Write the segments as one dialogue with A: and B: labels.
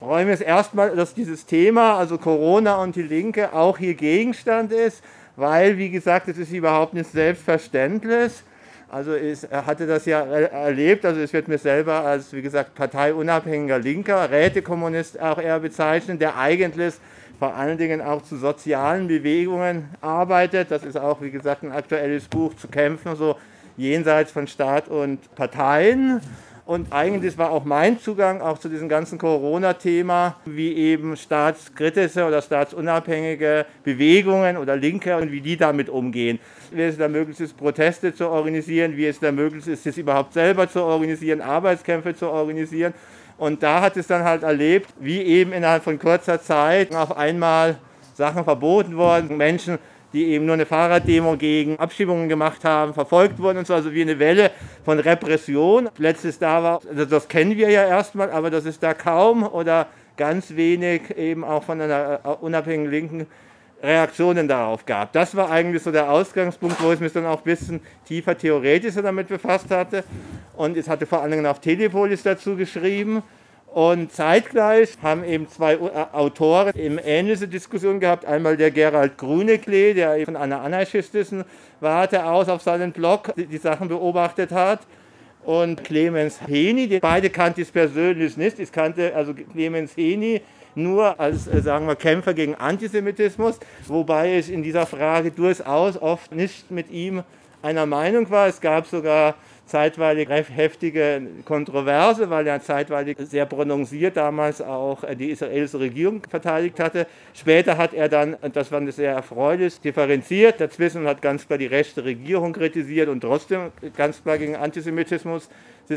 A: räume es erstmal, dass dieses Thema, also Corona und die Linke, auch hier Gegenstand ist, weil, wie gesagt, es ist überhaupt nicht selbstverständlich. Also er hatte das ja erlebt, also es wird mir selber als, wie gesagt, parteiunabhängiger Linker, Rätekommunist auch eher bezeichnen, der eigentlich vor allen Dingen auch zu sozialen Bewegungen arbeitet. Das ist auch, wie gesagt, ein aktuelles Buch zu kämpfen, so jenseits von Staat und Parteien. Und eigentlich war auch mein Zugang auch zu diesem ganzen Corona-Thema, wie eben staatskritische oder staatsunabhängige Bewegungen oder Linke und wie die damit umgehen. Wie es da möglich ist, Proteste zu organisieren, wie es da möglich ist, es überhaupt selber zu organisieren, Arbeitskämpfe zu organisieren. Und da hat es dann halt erlebt, wie eben innerhalb von kurzer Zeit auf einmal Sachen verboten wurden, Menschen die eben nur eine Fahrraddemo gegen Abschiebungen gemacht haben, verfolgt wurden und so, also wie eine Welle von Repression. Letztes da war, also das kennen wir ja erstmal, aber das ist da kaum oder ganz wenig eben auch von einer äh, unabhängigen Linken Reaktionen darauf gab. Das war eigentlich so der Ausgangspunkt, wo ich mich dann auch ein bisschen tiefer theoretischer damit befasst hatte. Und es hatte vor allen Dingen auch Telepolis dazu geschrieben. Und zeitgleich haben eben zwei äh, Autoren eben ähnliche Diskussionen gehabt. Einmal der Gerald Grüneklee, der von einer anarchistischen Warte aus auf seinen Blog die Sachen beobachtet hat. Und Clemens Heni, beide kannte ich persönlich nicht. Ich kannte also Clemens Heni nur als, äh, sagen wir, Kämpfer gegen Antisemitismus, wobei ich in dieser Frage durchaus oft nicht mit ihm einer Meinung war. Es gab sogar zeitweilig heftige Kontroverse, weil er zeitweilig sehr prononciert damals auch äh, die israelische Regierung verteidigt hatte. Später hat er dann, und das fand ich sehr erfreulich, differenziert dazwischen und hat ganz klar die rechte Regierung kritisiert und trotzdem ganz klar gegen Antisemitismus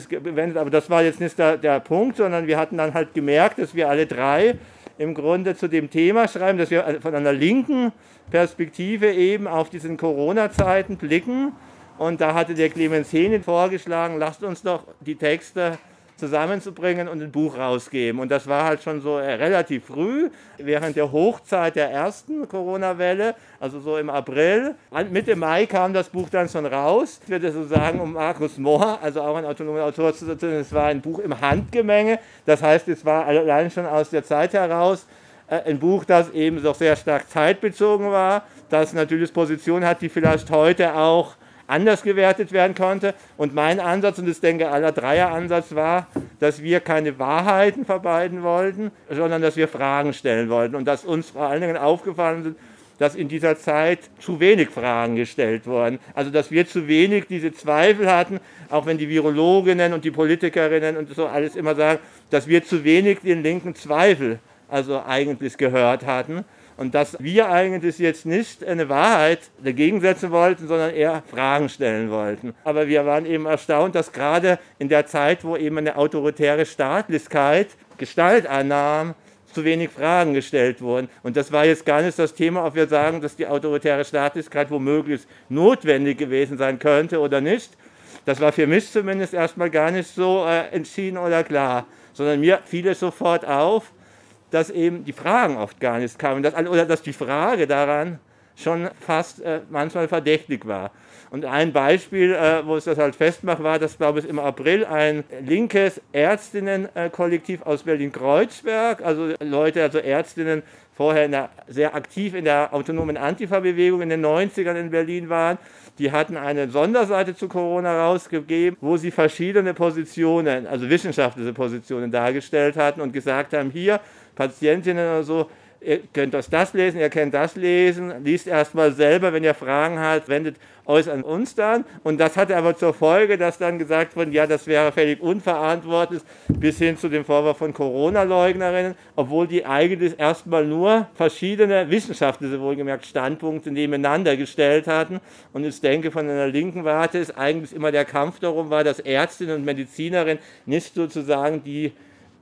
A: gewendet. Aber das war jetzt nicht der, der Punkt, sondern wir hatten dann halt gemerkt, dass wir alle drei im Grunde zu dem Thema schreiben, dass wir von einer linken Perspektive eben auf diesen Corona-Zeiten blicken und da hatte der Clemens Henen vorgeschlagen, lasst uns doch die Texte zusammenzubringen und ein Buch rausgeben. Und das war halt schon so äh, relativ früh, während der Hochzeit der ersten Corona-Welle, also so im April. Mitte Mai kam das Buch dann schon raus. Ich würde so sagen, um Markus Mohr, also auch ein autonomer Autor zu setzen, es war ein Buch im Handgemenge. Das heißt, es war allein schon aus der Zeit heraus äh, ein Buch, das eben doch sehr stark zeitbezogen war, das natürlich Positionen hat, die vielleicht heute auch anders gewertet werden konnte. Und mein Ansatz, und ich denke aller Dreier Ansatz war, dass wir keine Wahrheiten verbreiten wollten, sondern dass wir Fragen stellen wollten. Und dass uns vor allen Dingen aufgefallen sind, dass in dieser Zeit zu wenig Fragen gestellt wurden. Also dass wir zu wenig diese Zweifel hatten, auch wenn die Virologinnen und die Politikerinnen und so alles immer sagen, dass wir zu wenig den linken Zweifel also eigentlich gehört hatten und dass wir eigentlich jetzt nicht eine Wahrheit dagegen setzen wollten, sondern eher Fragen stellen wollten. Aber wir waren eben erstaunt, dass gerade in der Zeit, wo eben eine autoritäre Staatlichkeit Gestalt annahm, zu wenig Fragen gestellt wurden. Und das war jetzt gar nicht das Thema, ob wir sagen, dass die autoritäre Staatlichkeit womöglich notwendig gewesen sein könnte oder nicht. Das war für mich zumindest erstmal gar nicht so äh, entschieden oder klar, sondern mir fiel es sofort auf, dass eben die Fragen oft gar nicht kamen dass, oder dass die Frage daran schon fast äh, manchmal verdächtig war. Und ein Beispiel, äh, wo es das halt festmacht, war, dass, glaube ich, im April ein linkes Ärztinnenkollektiv aus Berlin-Kreuzberg, also Leute, also Ärztinnen, vorher der, sehr aktiv in der autonomen Antifa-Bewegung in den 90ern in Berlin waren, die hatten eine Sonderseite zu Corona rausgegeben, wo sie verschiedene Positionen, also wissenschaftliche Positionen dargestellt hatten und gesagt haben, hier, Patientinnen oder so, ihr könnt das, das lesen, ihr könnt das lesen, liest erstmal selber, wenn ihr Fragen habt, wendet euch an uns dann. Und das hatte aber zur Folge, dass dann gesagt wurde, ja, das wäre völlig unverantwortlich, bis hin zu dem Vorwurf von Corona-Leugnerinnen, obwohl die eigentlich erstmal nur verschiedene wissenschaftliche, wohlgemerkt, Standpunkte nebeneinander gestellt hatten. Und ich denke, von einer linken Warte ist eigentlich immer der Kampf darum war, dass Ärztinnen und Medizinerinnen nicht sozusagen die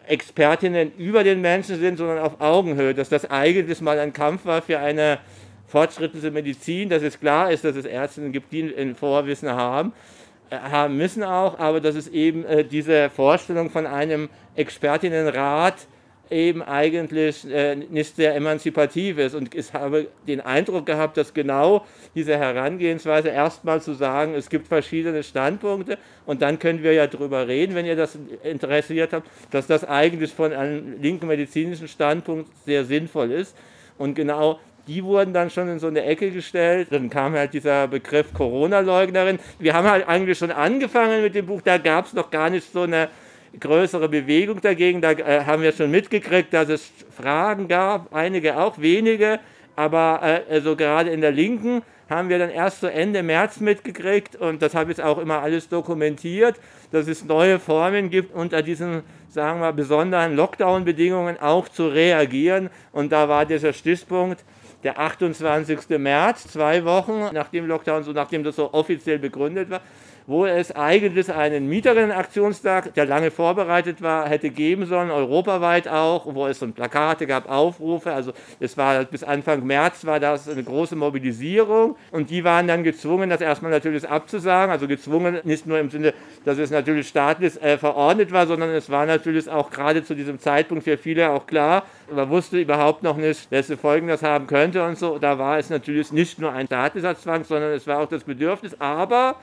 A: Expertinnen über den Menschen sind, sondern auf Augenhöhe, dass das eigentlich mal ein Kampf war für eine fortschrittliche Medizin, dass es klar ist, dass es Ärztinnen gibt, die ein Vorwissen haben, äh, haben müssen auch, aber dass es eben äh, diese Vorstellung von einem Expertinnenrat eben eigentlich äh, nicht sehr emanzipativ ist. Und ich habe den Eindruck gehabt, dass genau diese Herangehensweise erstmal zu sagen, es gibt verschiedene Standpunkte und dann können wir ja darüber reden, wenn ihr das interessiert habt, dass das eigentlich von einem linken medizinischen Standpunkt sehr sinnvoll ist. Und genau die wurden dann schon in so eine Ecke gestellt. Dann kam halt dieser Begriff Corona-Leugnerin. Wir haben halt eigentlich schon angefangen mit dem Buch, da gab es noch gar nicht so eine größere Bewegung dagegen. Da äh, haben wir schon mitgekriegt, dass es Fragen gab, einige auch wenige, aber äh, also gerade in der Linken haben wir dann erst so Ende März mitgekriegt und das habe ich auch immer alles dokumentiert, dass es neue Formen gibt, unter diesen, sagen wir, besonderen Lockdown-Bedingungen auch zu reagieren. Und da war dieser Stichpunkt der 28. März, zwei Wochen nach dem Lockdown, so nachdem das so offiziell begründet war wo es eigentlich einen Mieterinnenaktionstag, der lange vorbereitet war, hätte geben sollen, europaweit auch, wo es so Plakate gab, Aufrufe. Also es war bis Anfang März war das eine große Mobilisierung und die waren dann gezwungen, das erstmal natürlich abzusagen. Also gezwungen nicht nur im Sinne, dass es natürlich staatlich äh, verordnet war, sondern es war natürlich auch gerade zu diesem Zeitpunkt für viele auch klar, man wusste überhaupt noch nicht, welche Folgen das haben könnte und so. Da war es natürlich nicht nur ein staatlicher Zwang, sondern es war auch das Bedürfnis. Aber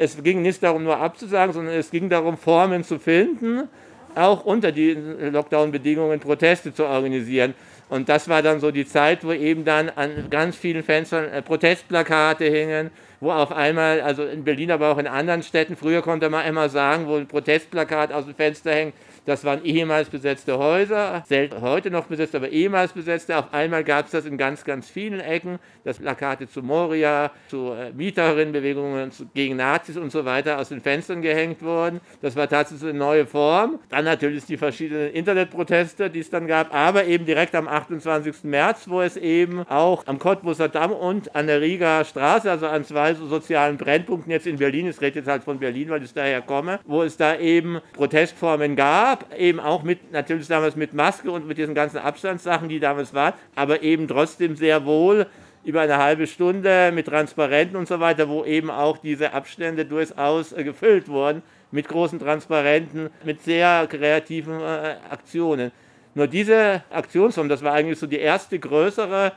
A: es ging nicht darum, nur abzusagen, sondern es ging darum, Formen zu finden, auch unter den Lockdown-Bedingungen Proteste zu organisieren. Und das war dann so die Zeit, wo eben dann an ganz vielen Fenstern äh, Protestplakate hingen, wo auf einmal, also in Berlin, aber auch in anderen Städten, früher konnte man immer sagen, wo ein Protestplakat aus dem Fenster hängt, das waren ehemals besetzte Häuser, selten heute noch besetzt, aber ehemals besetzte. Auf einmal gab es das in ganz, ganz vielen Ecken. Das Plakate zu Moria, zu äh, Mieterinnenbewegungen gegen Nazis und so weiter aus den Fenstern gehängt wurden. Das war tatsächlich eine neue Form. Dann natürlich die verschiedenen Internetproteste, die es dann gab, aber eben direkt am 28. März, wo es eben auch am Cottbuser Damm und an der Riga Straße, also an zwei sozialen Brennpunkten jetzt in Berlin, ich rede jetzt halt von Berlin, weil ich daher komme, wo es da eben Protestformen gab gab, eben auch mit, natürlich damals mit Maske und mit diesen ganzen Abstandssachen, die damals waren, aber eben trotzdem sehr wohl über eine halbe Stunde mit Transparenten und so weiter, wo eben auch diese Abstände durchaus äh, gefüllt wurden mit großen Transparenten, mit sehr kreativen äh, Aktionen. Nur diese Aktionsform, das war eigentlich so die erste größere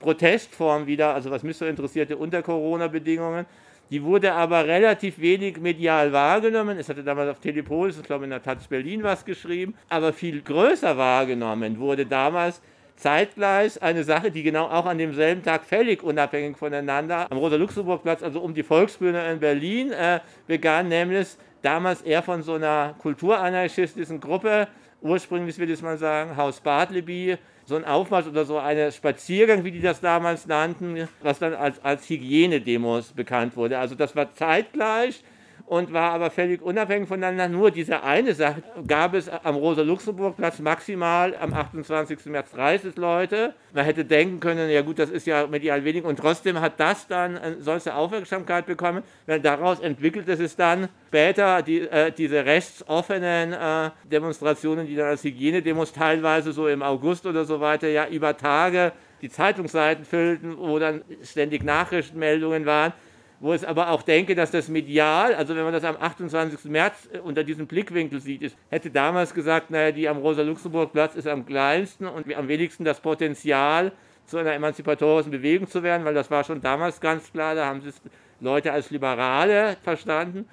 A: Protestform wieder, also was mich so interessierte unter Corona-Bedingungen, die wurde aber relativ wenig medial wahrgenommen. Es hatte damals auf Telepolis, ich glaube in der Taz Berlin was geschrieben, aber viel größer wahrgenommen wurde damals zeitgleich eine Sache, die genau auch an demselben Tag völlig unabhängig voneinander am Rosa-Luxemburg-Platz, also um die Volksbühne in Berlin, äh, begann, nämlich damals eher von so einer kulturanarchistischen Gruppe, ursprünglich will ich mal sagen, Haus Bartleby, so ein Aufmarsch oder so ein Spaziergang, wie die das damals nannten, was dann als, als Hygienedemos bekannt wurde. Also das war zeitgleich und war aber völlig unabhängig voneinander. Nur diese eine Sache gab es am Rosa-Luxemburg-Platz maximal am 28. März 30 Leute. Man hätte denken können, ja gut, das ist ja medial wenig und trotzdem hat das dann eine solche Aufmerksamkeit bekommen, weil daraus entwickelte es dann später die, äh, diese rechtsoffenen äh, Demonstrationen, die dann als Hygienedemos teilweise so im August oder so weiter ja über Tage die Zeitungsseiten füllten, wo dann ständig Nachrichtenmeldungen waren wo ich aber auch denke, dass das medial, also wenn man das am 28. März äh, unter diesem Blickwinkel sieht, ist, hätte damals gesagt, naja, die am Rosa-Luxemburg-Platz ist am kleinsten und am wenigsten das Potenzial, zu einer emanzipatorischen Bewegung zu werden, weil das war schon damals ganz klar, da haben sich Leute als Liberale verstanden.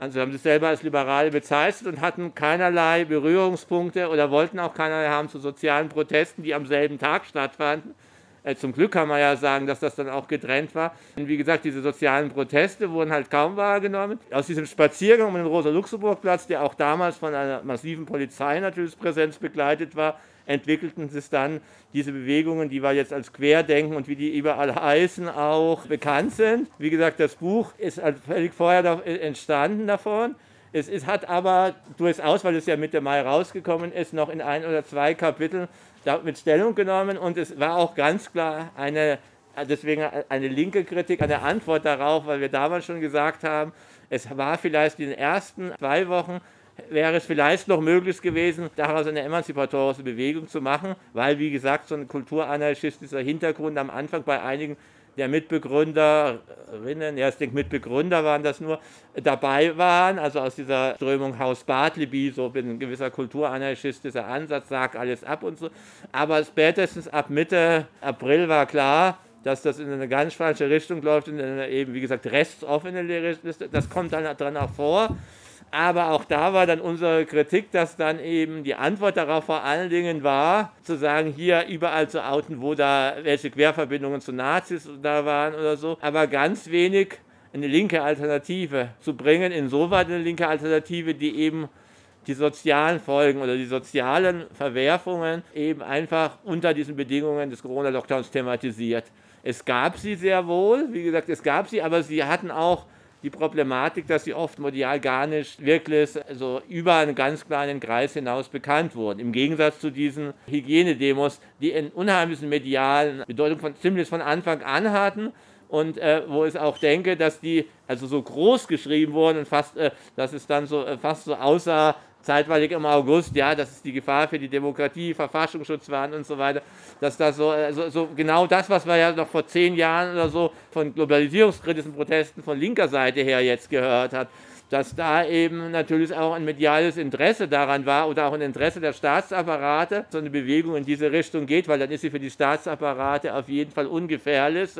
A: Also haben sich selber als Liberale bezeichnet und hatten keinerlei Berührungspunkte oder wollten auch keinerlei haben zu sozialen Protesten, die am selben Tag stattfanden. Äh, zum Glück kann man ja sagen, dass das dann auch getrennt war. Und wie gesagt, diese sozialen Proteste wurden halt kaum wahrgenommen. Aus diesem Spaziergang um den Rosa-Luxemburg-Platz, der auch damals von einer massiven Polizei natürlich Präsenz begleitet war, entwickelten sich dann diese Bewegungen, die wir jetzt als Querdenken und wie die überall heißen, auch bekannt sind. Wie gesagt, das Buch ist halt völlig vorher entstanden davon. Es ist, hat aber durchaus, weil es ja Mitte Mai rausgekommen ist, noch in ein oder zwei Kapiteln damit Stellung genommen und es war auch ganz klar eine, deswegen eine linke Kritik, eine Antwort darauf, weil wir damals schon gesagt haben, es war vielleicht in den ersten zwei Wochen wäre es vielleicht noch möglich gewesen, daraus eine emanzipatorische Bewegung zu machen, weil, wie gesagt, so ein kulturanarchistischer Hintergrund am Anfang bei einigen der Mitbegründerinnen, ja, ich denke Mitbegründer waren das nur, dabei waren, also aus dieser Strömung Haus Bartleby, so ein gewisser kulturanarchistischer Ansatz, sagt alles ab und so. Aber spätestens ab Mitte April war klar, dass das in eine ganz falsche Richtung läuft, in eine eben, wie gesagt, rechtsoffene Richtung. Das kommt dann dran auch vor. Aber auch da war dann unsere Kritik, dass dann eben die Antwort darauf vor allen Dingen war, zu sagen, hier überall zu outen, wo da welche Querverbindungen zu Nazis da waren oder so, aber ganz wenig eine linke Alternative zu bringen, insoweit eine linke Alternative, die eben die sozialen Folgen oder die sozialen Verwerfungen eben einfach unter diesen Bedingungen des Corona-Lockdowns thematisiert. Es gab sie sehr wohl, wie gesagt, es gab sie, aber sie hatten auch die Problematik, dass sie oft medial gar nicht wirklich also über einen ganz kleinen Kreis hinaus bekannt wurden. Im Gegensatz zu diesen Hygienedemos, die einen unheimlichen medialen Bedeutung von, ziemlich von Anfang an hatten und äh, wo ich auch denke, dass die also so groß geschrieben wurden und fast, äh, dass es dann so äh, fast so aussah, zeitweilig im August, ja, das ist die Gefahr für die Demokratie, Verfassungsschutz waren und so weiter, dass das so, also so genau das, was wir ja noch vor zehn Jahren oder so von globalisierungskritischen Protesten von linker Seite her jetzt gehört hat, dass da eben natürlich auch ein mediales Interesse daran war oder auch ein Interesse der Staatsapparate, so eine Bewegung in diese Richtung geht, weil dann ist sie für die Staatsapparate auf jeden Fall ungefährlich.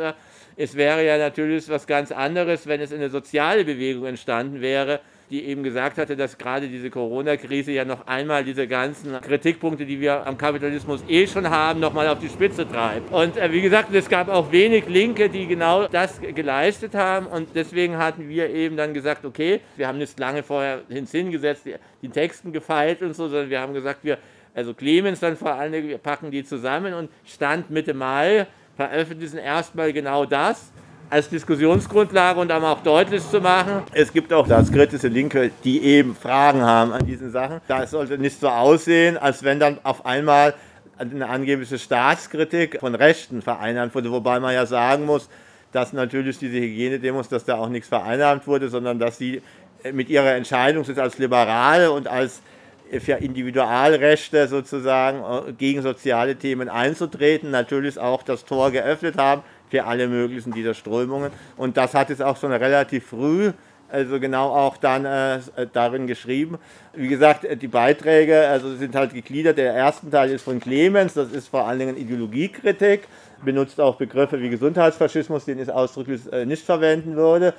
A: Es wäre ja natürlich was ganz anderes, wenn es eine soziale Bewegung entstanden wäre, die eben gesagt hatte, dass gerade diese Corona-Krise ja noch einmal diese ganzen Kritikpunkte, die wir am Kapitalismus eh schon haben, nochmal auf die Spitze treibt. Und äh, wie gesagt, es gab auch wenig Linke, die genau das geleistet haben. Und deswegen hatten wir eben dann gesagt, okay, wir haben nicht lange vorher hingesetzt, die, die Texten gefeilt und so, sondern wir haben gesagt, wir, also Clemens dann vor allem, wir packen die zusammen und Stand Mitte Mai veröffentlichen erstmal genau das als Diskussionsgrundlage und um auch deutlich zu machen, es gibt auch das kritische Linke, die eben Fragen haben an diesen Sachen. Da sollte nicht so aussehen, als wenn dann auf einmal eine angebliche Staatskritik von Rechten vereinnahmt wurde, wobei man ja sagen muss, dass natürlich diese Hygienedemos, dass da auch nichts vereinnahmt wurde, sondern dass sie mit ihrer Entscheidung als Liberale und als für Individualrechte sozusagen äh, gegen soziale Themen einzutreten, natürlich auch das Tor geöffnet haben für alle möglichen dieser Strömungen. Und das hat es auch schon relativ früh, also genau auch dann äh, darin geschrieben. Wie gesagt, äh, die Beiträge also sind halt gegliedert. Der erste Teil ist von Clemens, das ist vor allen Dingen Ideologiekritik, benutzt auch Begriffe wie Gesundheitsfaschismus, den ich ausdrücklich äh, nicht verwenden würde.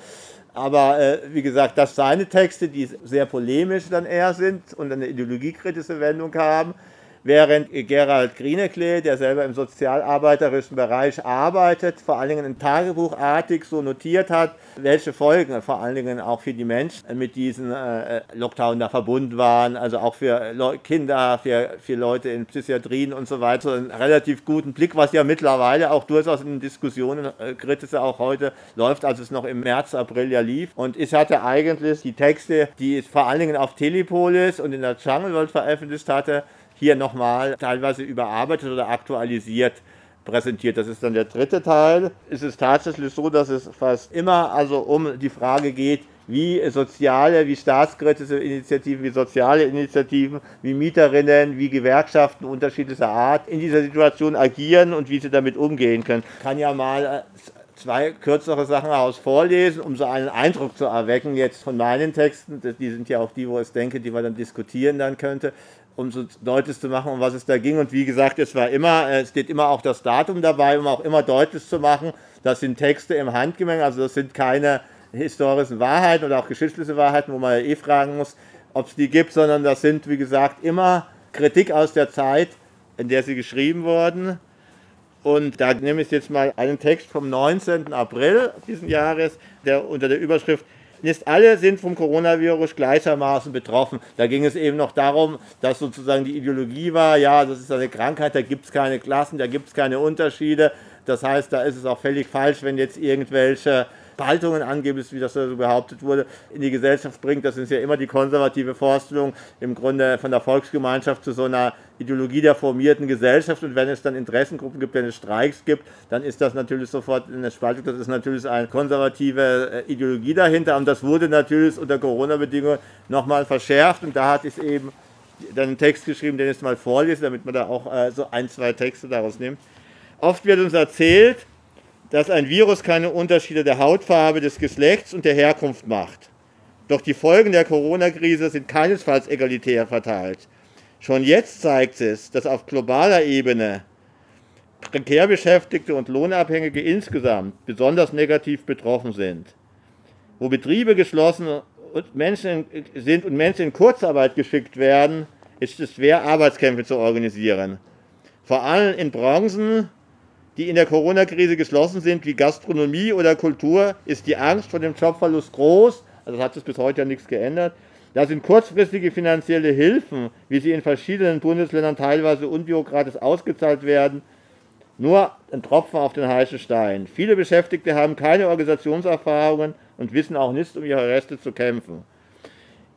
A: Aber äh, wie gesagt, das seine Texte, die sehr polemisch dann eher sind und eine ideologiekritische Wendung haben. Während Gerald Grieneklee, der selber im sozialarbeiterischen Bereich arbeitet, vor allen Dingen in Tagebuchartig so notiert hat, welche Folgen vor allen Dingen auch für die Menschen mit diesem äh, Lockdown da verbunden waren, also auch für Kinder, für, für Leute in Psychiatrien und so weiter, einen relativ guten Blick, was ja mittlerweile auch durchaus in Diskussionen, äh, auch heute läuft, als es noch im März, April ja lief. Und ich hatte eigentlich die Texte, die ich vor allen Dingen auf Telepolis und in der Jungle World veröffentlicht hatte, hier nochmal teilweise überarbeitet oder aktualisiert präsentiert. Das ist dann der dritte Teil. Es ist tatsächlich so, dass es fast immer also um die Frage geht, wie soziale, wie staatskritische Initiativen, wie soziale Initiativen, wie Mieterinnen, wie Gewerkschaften unterschiedlicher Art in dieser Situation agieren und wie sie damit umgehen können. Ich kann ja mal äh, zwei kürzere Sachen aus vorlesen, um so einen Eindruck zu erwecken jetzt von meinen Texten. Die sind ja auch die, wo ich denke, die man dann diskutieren dann könnte um so deutlich zu machen, um was es da ging. Und wie gesagt, es war immer, äh, es steht immer auch das Datum dabei, um auch immer deutlich zu machen, das sind Texte im Handgemenge, also das sind keine historischen Wahrheiten oder auch geschichtliche Wahrheiten, wo man eh fragen muss, ob es die gibt, sondern das sind, wie gesagt, immer Kritik aus der Zeit, in der sie geschrieben wurden. Und da nehme ich jetzt mal einen Text vom 19. April diesen Jahres, der unter der Überschrift nicht alle sind vom Coronavirus gleichermaßen betroffen. Da ging es eben noch darum, dass sozusagen die Ideologie war, ja, das ist eine Krankheit, da gibt es keine Klassen, da gibt es keine Unterschiede. Das heißt, da ist es auch völlig falsch, wenn jetzt irgendwelche Spaltungen angeblich, wie das so behauptet wurde, in die Gesellschaft bringt. Das ist ja immer die konservative Vorstellung im Grunde von der Volksgemeinschaft zu so einer Ideologie der formierten Gesellschaft. Und wenn es dann Interessengruppen gibt, wenn es Streiks gibt, dann ist das natürlich sofort eine Spaltung. Das ist natürlich eine konservative äh, Ideologie dahinter. Und das wurde natürlich unter Corona-Bedingungen nochmal verschärft. Und da hatte ich eben einen Text geschrieben, den ich mal vorlese, damit man da auch äh, so ein, zwei Texte daraus nimmt. Oft wird uns erzählt, dass ein Virus keine Unterschiede der Hautfarbe, des Geschlechts und der Herkunft macht. Doch die Folgen der Corona-Krise sind keinesfalls egalitär verteilt. Schon jetzt zeigt es, dass auf globaler Ebene prekär Beschäftigte und Lohnabhängige insgesamt besonders negativ betroffen sind. Wo Betriebe geschlossen und Menschen sind und Menschen in Kurzarbeit geschickt werden, ist es schwer, Arbeitskämpfe zu organisieren. Vor allem in Branchen, die in der Corona-Krise geschlossen sind, wie Gastronomie oder Kultur, ist die Angst vor dem Jobverlust groß. Also hat sich bis heute ja nichts geändert. Da sind kurzfristige finanzielle Hilfen, wie sie in verschiedenen Bundesländern teilweise unbürokratisch ausgezahlt werden, nur ein Tropfen auf den heißen Stein. Viele Beschäftigte haben keine Organisationserfahrungen und wissen auch nicht, um ihre Reste zu kämpfen.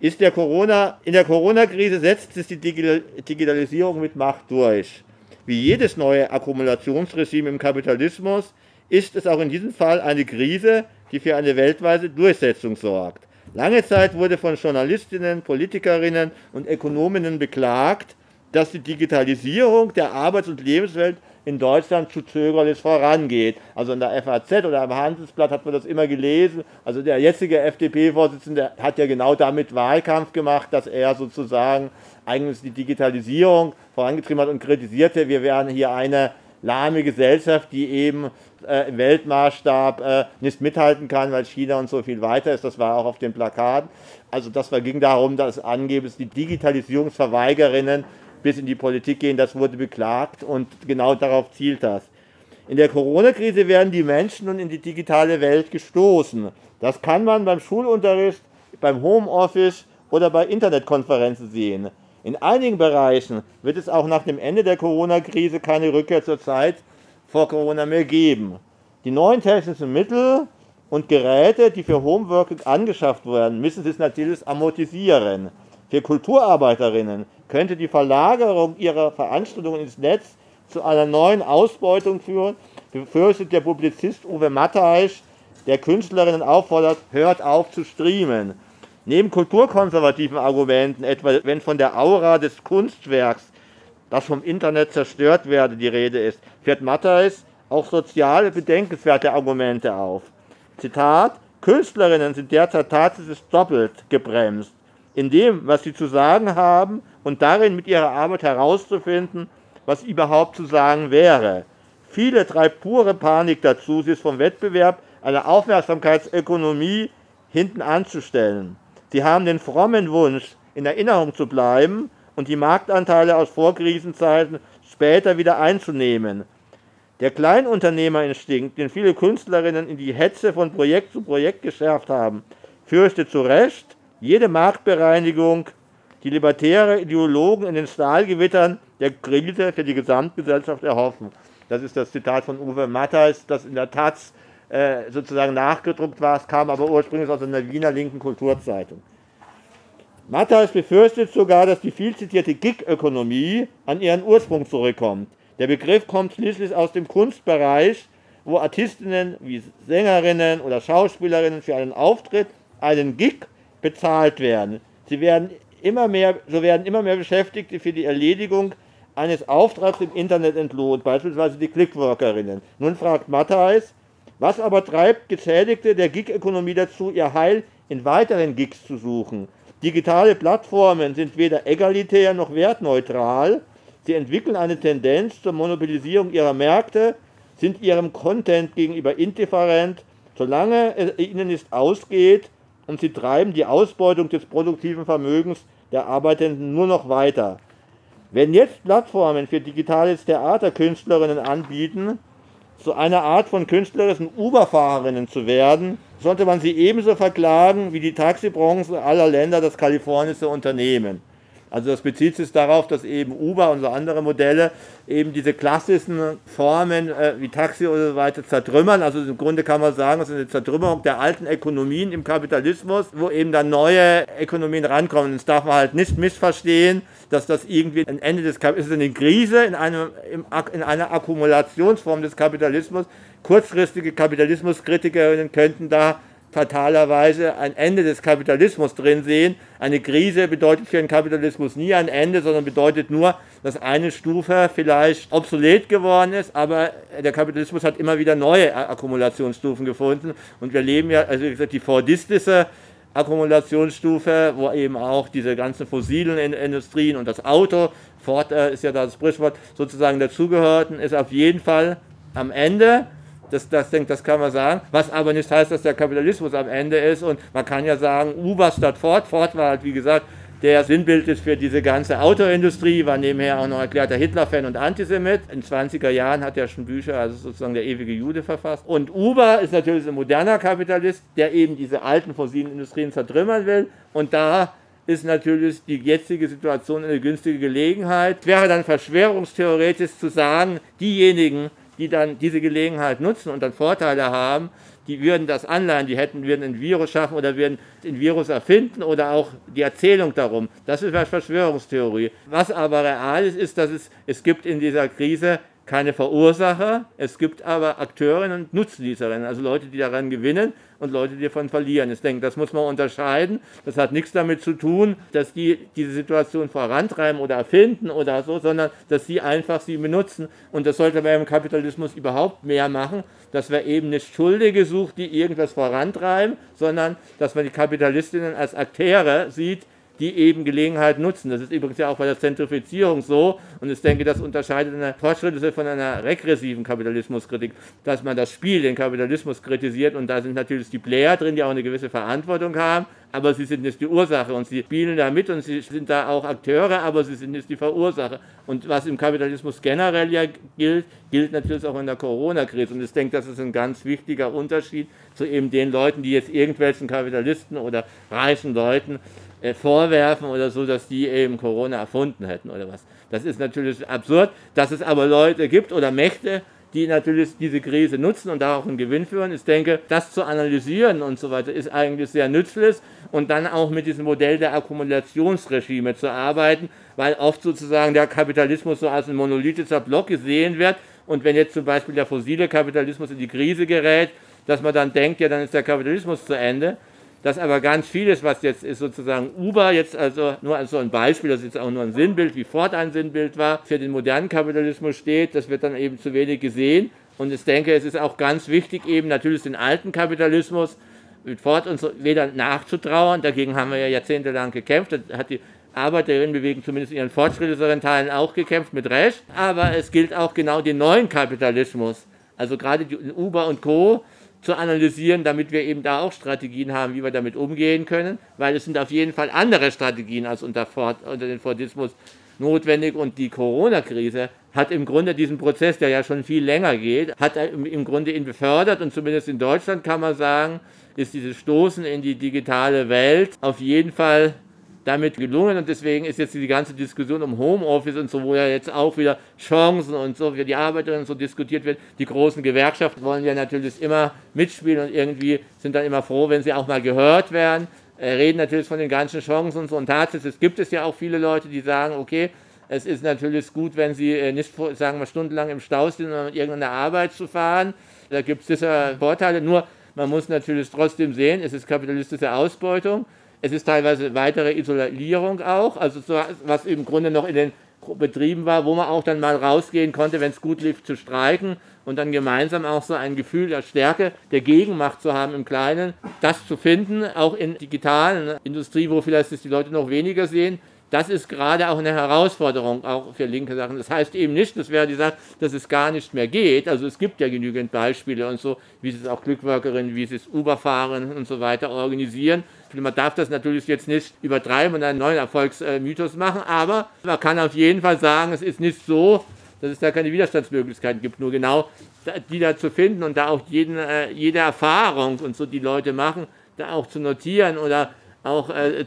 A: Der Corona, in der Corona-Krise setzt sich die Digitalisierung mit Macht durch. Wie jedes neue Akkumulationsregime im Kapitalismus ist es auch in diesem Fall eine Krise, die für eine weltweite Durchsetzung sorgt. Lange Zeit wurde von Journalistinnen, Politikerinnen und Ökonominnen beklagt, dass die Digitalisierung der Arbeits- und Lebenswelt in Deutschland zu zögerlich vorangeht. Also in der FAZ oder im Handelsblatt hat man das immer gelesen. Also der jetzige FDP-Vorsitzende hat ja genau damit Wahlkampf gemacht, dass er sozusagen eigentlich die Digitalisierung vorangetrieben hat und kritisierte, wir wären hier eine lahme Gesellschaft, die eben äh, im Weltmaßstab äh, nicht mithalten kann, weil China und so viel weiter ist. Das war auch auf den Plakaten. Also das war, ging darum, dass angeblich die Digitalisierungsverweigerinnen bis in die Politik gehen, das wurde beklagt und genau darauf zielt das. In der Corona-Krise werden die Menschen nun in die digitale Welt gestoßen. Das kann man beim Schulunterricht, beim Homeoffice oder bei Internetkonferenzen sehen. In einigen Bereichen wird es auch nach dem Ende der Corona-Krise keine Rückkehr zur Zeit vor Corona mehr geben. Die neuen technischen Mittel und Geräte, die für Homeworking angeschafft werden, müssen sich natürlich amortisieren. Für Kulturarbeiterinnen könnte die Verlagerung ihrer Veranstaltungen ins Netz zu einer neuen Ausbeutung führen, befürchtet der Publizist Uwe Mattheisch, der Künstlerinnen auffordert, hört auf zu streamen. Neben kulturkonservativen Argumenten, etwa wenn von der Aura des Kunstwerks, das vom Internet zerstört werde, die Rede ist, führt Matthijs auch soziale bedenkenswerte Argumente auf. Zitat, Künstlerinnen sind derzeit tatsächlich doppelt gebremst in dem, was sie zu sagen haben und darin mit ihrer Arbeit herauszufinden, was überhaupt zu sagen wäre. Viele treibt pure Panik dazu, sich vom Wettbewerb einer Aufmerksamkeitsökonomie hinten anzustellen. Sie haben den frommen Wunsch, in Erinnerung zu bleiben und die Marktanteile aus Vorkrisenzeiten später wieder einzunehmen. Der Kleinunternehmerinstinkt, den viele Künstlerinnen in die Hetze von Projekt zu Projekt geschärft haben, fürchtet zu Recht, jede Marktbereinigung, die libertäre Ideologen in den Stahlgewittern der Krise für die Gesamtgesellschaft erhoffen. Das ist das Zitat von Uwe Matthias, das in der Taz äh, sozusagen nachgedruckt war. Es kam aber ursprünglich aus einer Wiener linken Kulturzeitung. Matthias befürchtet sogar, dass die viel zitierte Gig-Ökonomie an ihren Ursprung zurückkommt. Der Begriff kommt schließlich aus dem Kunstbereich, wo Artistinnen wie Sängerinnen oder Schauspielerinnen für einen Auftritt einen Gig bezahlt werden. Sie werden immer mehr, so werden immer mehr Beschäftigte für die Erledigung eines Auftrags im Internet entlohnt, beispielsweise die Clickworkerinnen. Nun fragt Matthijs, was aber treibt Geschädigte der Gig-Ökonomie dazu, ihr Heil in weiteren Gigs zu suchen? Digitale Plattformen sind weder egalitär noch wertneutral. Sie entwickeln eine Tendenz zur Monopolisierung ihrer Märkte, sind ihrem Content gegenüber indifferent, solange es ihnen nicht ausgeht, und sie treiben die Ausbeutung des produktiven Vermögens der Arbeitenden nur noch weiter. Wenn jetzt Plattformen für digitales Theaterkünstlerinnen anbieten, zu einer Art von künstlerischen Uberfahrerinnen zu werden, sollte man sie ebenso verklagen wie die Taxibranche aller Länder das kalifornische Unternehmen. Also das bezieht sich darauf, dass eben Uber und so andere Modelle eben diese klassischen Formen äh, wie Taxi oder so weiter zertrümmern. Also im Grunde kann man sagen, es ist eine Zertrümmerung der alten Ökonomien im Kapitalismus, wo eben dann neue Ökonomien rankommen. Das darf man halt nicht missverstehen, dass das irgendwie ein Ende des Kapitalismus ist, eine Krise in, einem, in einer Akkumulationsform des Kapitalismus. Kurzfristige Kapitalismuskritikerinnen könnten da fatalerweise ein Ende des Kapitalismus drin sehen. Eine Krise bedeutet für den Kapitalismus nie ein Ende, sondern bedeutet nur, dass eine Stufe vielleicht obsolet geworden ist, aber der Kapitalismus hat immer wieder neue Akkumulationsstufen gefunden und wir leben ja, also wie gesagt, die fordistische Akkumulationsstufe, wo eben auch diese ganzen fossilen Industrien und das Auto, Ford äh, ist ja das Sprichwort, sozusagen dazugehörten, ist auf jeden Fall am Ende. Das, das, das kann man sagen. Was aber nicht heißt, dass der Kapitalismus am Ende ist. Und man kann ja sagen, Uber statt Ford. Ford war halt, wie gesagt, der Sinnbild ist für diese ganze Autoindustrie, war nebenher auch noch erklärter Hitler-Fan und Antisemit. In 20er Jahren hat er schon Bücher, also sozusagen der ewige Jude verfasst. Und Uber ist natürlich ein moderner Kapitalist, der eben diese alten fossilen Industrien zertrümmern will. Und da ist natürlich die jetzige Situation eine günstige Gelegenheit. Es wäre dann verschwörungstheoretisch zu sagen, diejenigen, die dann diese Gelegenheit nutzen und dann Vorteile haben, die würden das anleihen, die hätten, würden ein Virus schaffen oder würden ein Virus erfinden oder auch die Erzählung darum. Das ist eine Verschwörungstheorie. Was aber real ist, ist, dass es, es gibt in dieser Krise keine Verursacher, es gibt aber Akteurinnen und Nutznießerinnen, also Leute, die daran gewinnen und Leute, die davon verlieren. Ich denke, das muss man unterscheiden. Das hat nichts damit zu tun, dass die diese Situation vorantreiben oder erfinden oder so, sondern dass sie einfach sie benutzen. Und das sollte man im Kapitalismus überhaupt mehr machen, dass wir eben nicht Schuldige sucht, die irgendwas vorantreiben, sondern dass man die Kapitalistinnen als Akteure sieht, die eben Gelegenheit nutzen. Das ist übrigens ja auch bei der Zentrifizierung so. Und ich denke, das unterscheidet eine Fortschritte von einer regressiven Kapitalismuskritik, dass man das Spiel, den Kapitalismus kritisiert. Und da sind natürlich die Player drin, die auch eine gewisse Verantwortung haben. Aber sie sind nicht die Ursache und sie spielen da mit und sie sind da auch Akteure, aber sie sind nicht die Verursacher. Und was im Kapitalismus generell ja gilt, gilt natürlich auch in der Corona-Krise. Und ich denke, das ist ein ganz wichtiger Unterschied zu eben den Leuten, die jetzt irgendwelchen Kapitalisten oder reichen Leuten äh, vorwerfen oder so, dass die eben Corona erfunden hätten oder was. Das ist natürlich absurd, dass es aber Leute gibt oder Mächte, die natürlich diese Krise nutzen und da auch einen Gewinn führen. Ich denke, das zu analysieren und so weiter ist eigentlich sehr nützlich und dann auch mit diesem Modell der Akkumulationsregime zu arbeiten, weil oft sozusagen der Kapitalismus so als ein monolithischer Block gesehen wird und wenn jetzt zum Beispiel der fossile Kapitalismus in die Krise gerät, dass man dann denkt, ja, dann ist der Kapitalismus zu Ende dass aber ganz vieles, was jetzt ist sozusagen Uber, jetzt also nur als so ein Beispiel, das ist jetzt auch nur ein Sinnbild, wie Ford ein Sinnbild war, für den modernen Kapitalismus steht, das wird dann eben zu wenig gesehen. Und ich denke, es ist auch ganz wichtig, eben natürlich den alten Kapitalismus mit Ford und so wieder nachzutrauern. Dagegen haben wir ja jahrzehntelang gekämpft. Da hat die Arbeiterinnenbewegung zumindest in ihren fortschrittlicheren Teilen auch gekämpft, mit Recht. Aber es gilt auch genau den neuen Kapitalismus. Also gerade die Uber und Co zu analysieren, damit wir eben da auch Strategien haben, wie wir damit umgehen können, weil es sind auf jeden Fall andere Strategien als unter, Ford, unter den Fordismus notwendig. Und die Corona-Krise hat im Grunde diesen Prozess, der ja schon viel länger geht, hat im Grunde ihn befördert. Und zumindest in Deutschland kann man sagen, ist dieses Stoßen in die digitale Welt auf jeden Fall damit gelungen. Und deswegen ist jetzt die ganze Diskussion um Homeoffice und so, wo ja jetzt auch wieder Chancen und so für die Arbeiterinnen so diskutiert wird. Die großen Gewerkschaften wollen ja natürlich immer mitspielen und irgendwie sind dann immer froh, wenn sie auch mal gehört werden, äh, reden natürlich von den ganzen Chancen und so. Und tatsächlich gibt es ja auch viele Leute, die sagen, okay, es ist natürlich gut, wenn sie äh, nicht, sagen wir, stundenlang im Stau sind, um in irgendeine Arbeit zu fahren. Da gibt es sicher Vorteile, nur man muss natürlich trotzdem sehen, es ist kapitalistische Ausbeutung es ist teilweise weitere Isolierung auch, also so, was im Grunde noch in den Betrieben war, wo man auch dann mal rausgehen konnte, wenn es gut lief, zu streiken und dann gemeinsam auch so ein Gefühl der Stärke, der Gegenmacht zu haben im Kleinen, das zu finden, auch in digitalen Industrie, wo vielleicht es die Leute noch weniger sehen, das ist gerade auch eine Herausforderung auch für linke Sachen. Das heißt eben nicht, das wäre die Sache, dass es gar nicht mehr geht. Also es gibt ja genügend Beispiele und so, wie sie es auch Glückworkerinnen, wie sie es Uber-Fahren und so weiter organisieren. Man darf das natürlich jetzt nicht übertreiben und einen neuen Erfolgsmythos machen, aber man kann auf jeden Fall sagen, es ist nicht so, dass es da keine Widerstandsmöglichkeiten gibt. Nur genau die da zu finden und da auch jeden, äh, jede Erfahrung und so die Leute machen, da auch zu notieren oder auch äh,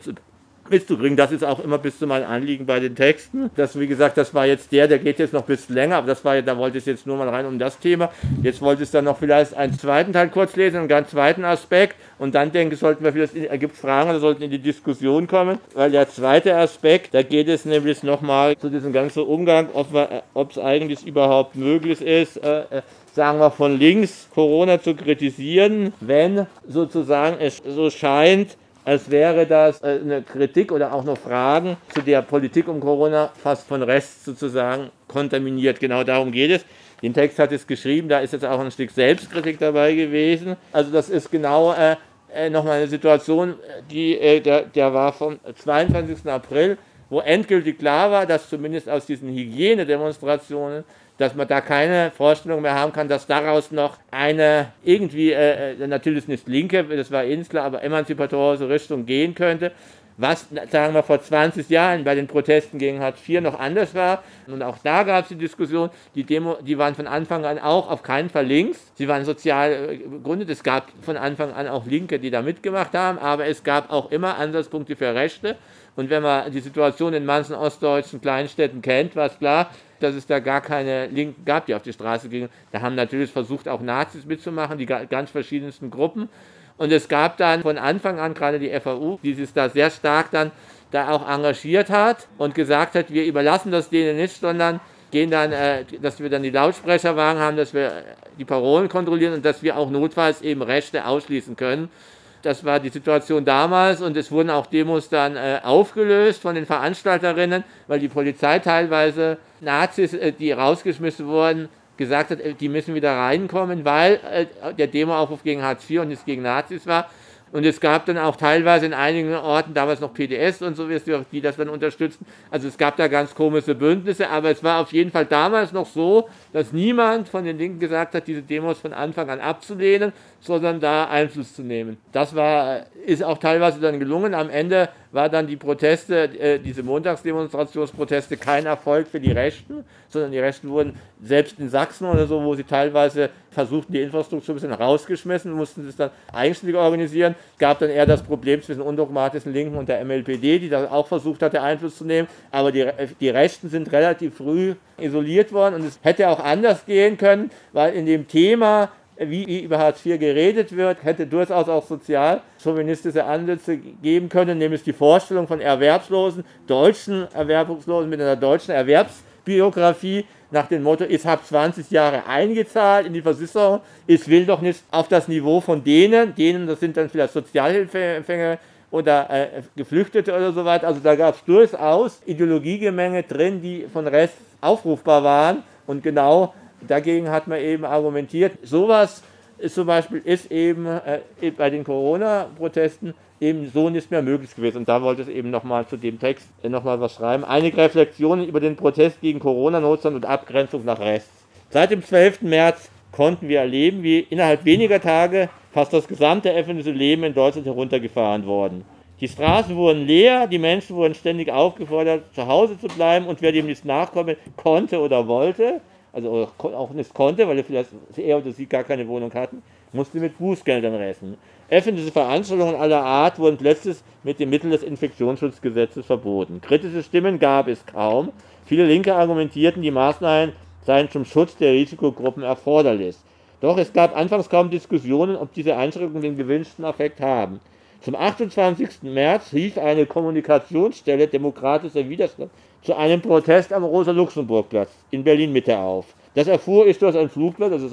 A: zu, mitzukriegen. Das ist auch immer bis zu meinem Anliegen bei den Texten. Das, wie gesagt, das war jetzt der, der geht jetzt noch ein bisschen länger, aber das war da wollte ich jetzt nur mal rein um das Thema. Jetzt wollte ich dann noch vielleicht einen zweiten Teil kurz lesen, einen ganz zweiten Aspekt. Und dann denke ich, sollten wir vielleicht, ergibt Fragen, da sollten in die Diskussion kommen, weil der zweite Aspekt, da geht es nämlich nochmal zu diesem ganzen Umgang, ob es eigentlich überhaupt möglich ist, äh, äh, sagen wir von links Corona zu kritisieren, wenn sozusagen es so scheint, als wäre das äh, eine Kritik oder auch noch Fragen zu der Politik um Corona fast von Rest sozusagen kontaminiert. Genau darum geht es. Den Text hat es geschrieben, da ist jetzt auch ein Stück Selbstkritik dabei gewesen. Also das ist genau äh, äh nochmal eine Situation, die, äh, der, der war vom 22. April, wo endgültig klar war, dass zumindest aus diesen Hygienedemonstrationen dass man da keine Vorstellung mehr haben kann, dass daraus noch eine irgendwie, äh, äh natürlich nicht linke, das war klar, aber emanzipatorische Richtung gehen könnte. Was, sagen wir, vor 20 Jahren bei den Protesten gegen Hartz IV noch anders war. Und auch da gab es die Diskussion, die Demo, die waren von Anfang an auch auf keinen Fall links. Sie waren sozial äh, begründet. Es gab von Anfang an auch Linke, die da mitgemacht haben, aber es gab auch immer Ansatzpunkte für Rechte. Und wenn man die Situation in manchen ostdeutschen Kleinstädten kennt, war es klar, dass es da gar keine Linken gab, die auf die Straße gingen. Da haben natürlich versucht, auch Nazis mitzumachen, die ganz verschiedensten Gruppen. Und es gab dann von Anfang an gerade die FAU, die sich da sehr stark dann da auch engagiert hat und gesagt hat, wir überlassen das denen nicht, sondern gehen dann, äh, dass wir dann die Lautsprecherwagen haben, dass wir die Parolen kontrollieren und dass wir auch notfalls eben Rechte ausschließen können. Das war die Situation damals und es wurden auch Demos dann äh, aufgelöst von den Veranstalterinnen, weil die Polizei teilweise Nazis, äh, die rausgeschmissen wurden, gesagt hat, äh, die müssen wieder reinkommen, weil äh, der Demoaufruf gegen Hartz IV und nicht gegen Nazis war. Und es gab dann auch teilweise in einigen Orten damals noch PDS und so, die das dann unterstützten. Also es gab da ganz komische Bündnisse, aber es war auf jeden Fall damals noch so, dass niemand von den Linken gesagt hat, diese Demos von Anfang an abzulehnen, sondern da Einfluss zu nehmen. Das war, ist auch teilweise dann gelungen. Am Ende war dann die Proteste, äh, diese Montagsdemonstrationsproteste kein Erfolg für die Rechten, sondern die Rechten wurden selbst in Sachsen oder so, wo sie teilweise versuchten, die Infrastruktur ein bisschen rausgeschmissen, mussten sich dann eigenständig organisieren. Es gab dann eher das Problem zwischen undogmatischen Linken und der MLPD, die da auch versucht hatte, Einfluss zu nehmen. Aber die, die Rechten sind relativ früh isoliert worden und es hätte auch anders gehen können, weil in dem Thema wie über Hartz IV geredet wird, hätte durchaus auch sozial chauvinistische Ansätze geben können, nämlich die Vorstellung von Erwerbslosen, deutschen Erwerbslosen mit einer deutschen Erwerbsbiografie nach dem Motto, ich habe 20 Jahre eingezahlt in die Versicherung, ich will doch nicht auf das Niveau von denen, denen, das sind dann vielleicht Sozialhilfeempfänger oder äh, Geflüchtete oder so weiter, also da gab es durchaus Ideologiegemenge drin, die von Rest aufrufbar waren und genau Dagegen hat man eben argumentiert, sowas ist zum Beispiel ist eben äh, bei den Corona-Protesten eben so nicht mehr möglich gewesen. Und da wollte es eben nochmal zu dem Text äh, nochmal was schreiben. Einige Reflexionen über den Protest gegen Corona-Notstand und Abgrenzung nach rechts. Seit dem 12. März konnten wir erleben, wie innerhalb weniger Tage fast das gesamte öffentliche Leben in Deutschland heruntergefahren worden. Die Straßen wurden leer, die Menschen wurden ständig aufgefordert, zu Hause zu bleiben und wer dem nicht nachkommen konnte oder wollte, also auch nicht konnte, weil er vielleicht er oder sie gar keine Wohnung hatten, musste mit Bußgeldern rechnen. Öffentliche Veranstaltungen aller Art wurden plötzlich mit den Mitteln des Infektionsschutzgesetzes verboten. Kritische Stimmen gab es kaum. Viele Linke argumentierten, die Maßnahmen seien zum Schutz der Risikogruppen erforderlich. Doch es gab anfangs kaum Diskussionen, ob diese Einschränkungen den gewünschten Effekt haben. Zum 28. März rief eine Kommunikationsstelle demokratischer Widerstand zu einem Protest am Rosa-Luxemburg-Platz in Berlin-Mitte auf. Das erfuhr ich durch ein Flugblatt, also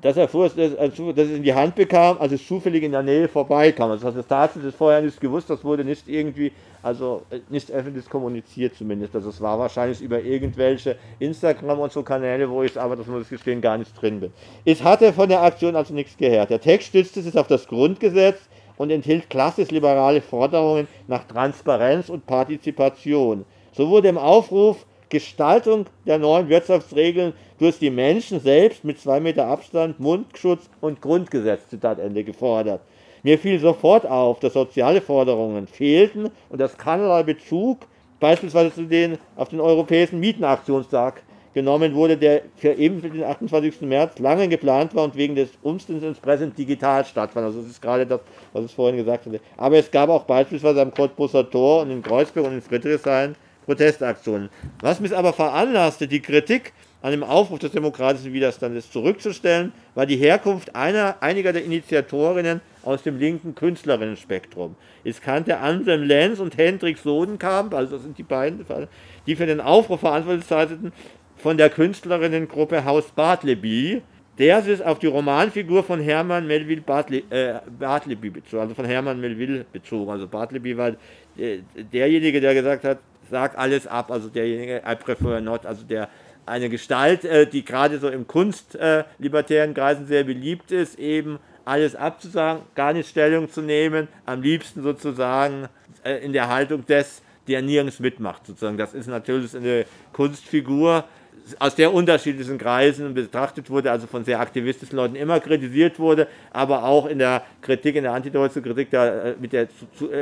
A: das erfuhr ich, dass es in die Hand bekam, als es zufällig in der Nähe vorbeikam. Also das tatsächlich vorher nicht gewusst, das wurde nicht irgendwie, also äh, nicht öffentlich kommuniziert zumindest. Also es war wahrscheinlich über irgendwelche Instagram und so Kanäle, wo ich aber, das muss ich gestehen, gar nicht drin bin. Ich hatte von der Aktion also nichts gehört. Der Text stützte sich auf das Grundgesetz und enthielt klassisch liberale Forderungen nach Transparenz und Partizipation. So wurde im Aufruf Gestaltung der neuen Wirtschaftsregeln durch die Menschen selbst mit zwei Meter Abstand, Mundschutz und Grundgesetz, Zitat Ende, gefordert. Mir fiel sofort auf, dass soziale Forderungen fehlten und dass keinerlei Bezug beispielsweise zu den auf den Europäischen Mietenaktionstag genommen wurde, der für eben für den 28. März lange geplant war und wegen des Umstands entsprechend digital stattfand. Also das ist gerade das, was ich vorhin gesagt hatte. Aber es gab auch beispielsweise am Cottbusser Tor und in Kreuzberg und in Friedrichshain Protestaktionen. Was mich aber veranlasste, die Kritik an dem Aufruf des demokratischen Widerstandes zurückzustellen, war die Herkunft einer, einiger der Initiatorinnen aus dem linken Künstlerinnenspektrum. Es kannte Anselm Lenz und Hendrik Sodenkamp, also das sind die beiden, die für den Aufruf verantwortlich zeichneten, von der Künstlerinnengruppe Haus Bartleby, der sich auf die Romanfigur von Hermann Melville Bartle, äh, Bartleby bezog, also von Hermann Melville bezogen. Also Bartleby war äh, derjenige, der gesagt hat, sag alles ab, also derjenige, I prefer not, also der eine Gestalt, äh, die gerade so im kunstlibertären Kreisen sehr beliebt ist, eben alles abzusagen, gar nicht Stellung zu nehmen, am liebsten sozusagen äh, in der Haltung des, der nirgends mitmacht, sozusagen. Das ist natürlich eine Kunstfigur, aus sehr unterschiedlichen Kreisen betrachtet wurde, also von sehr aktivistischen Leuten immer kritisiert wurde, aber auch in der Kritik, in der antideutschen Kritik der, äh, mit der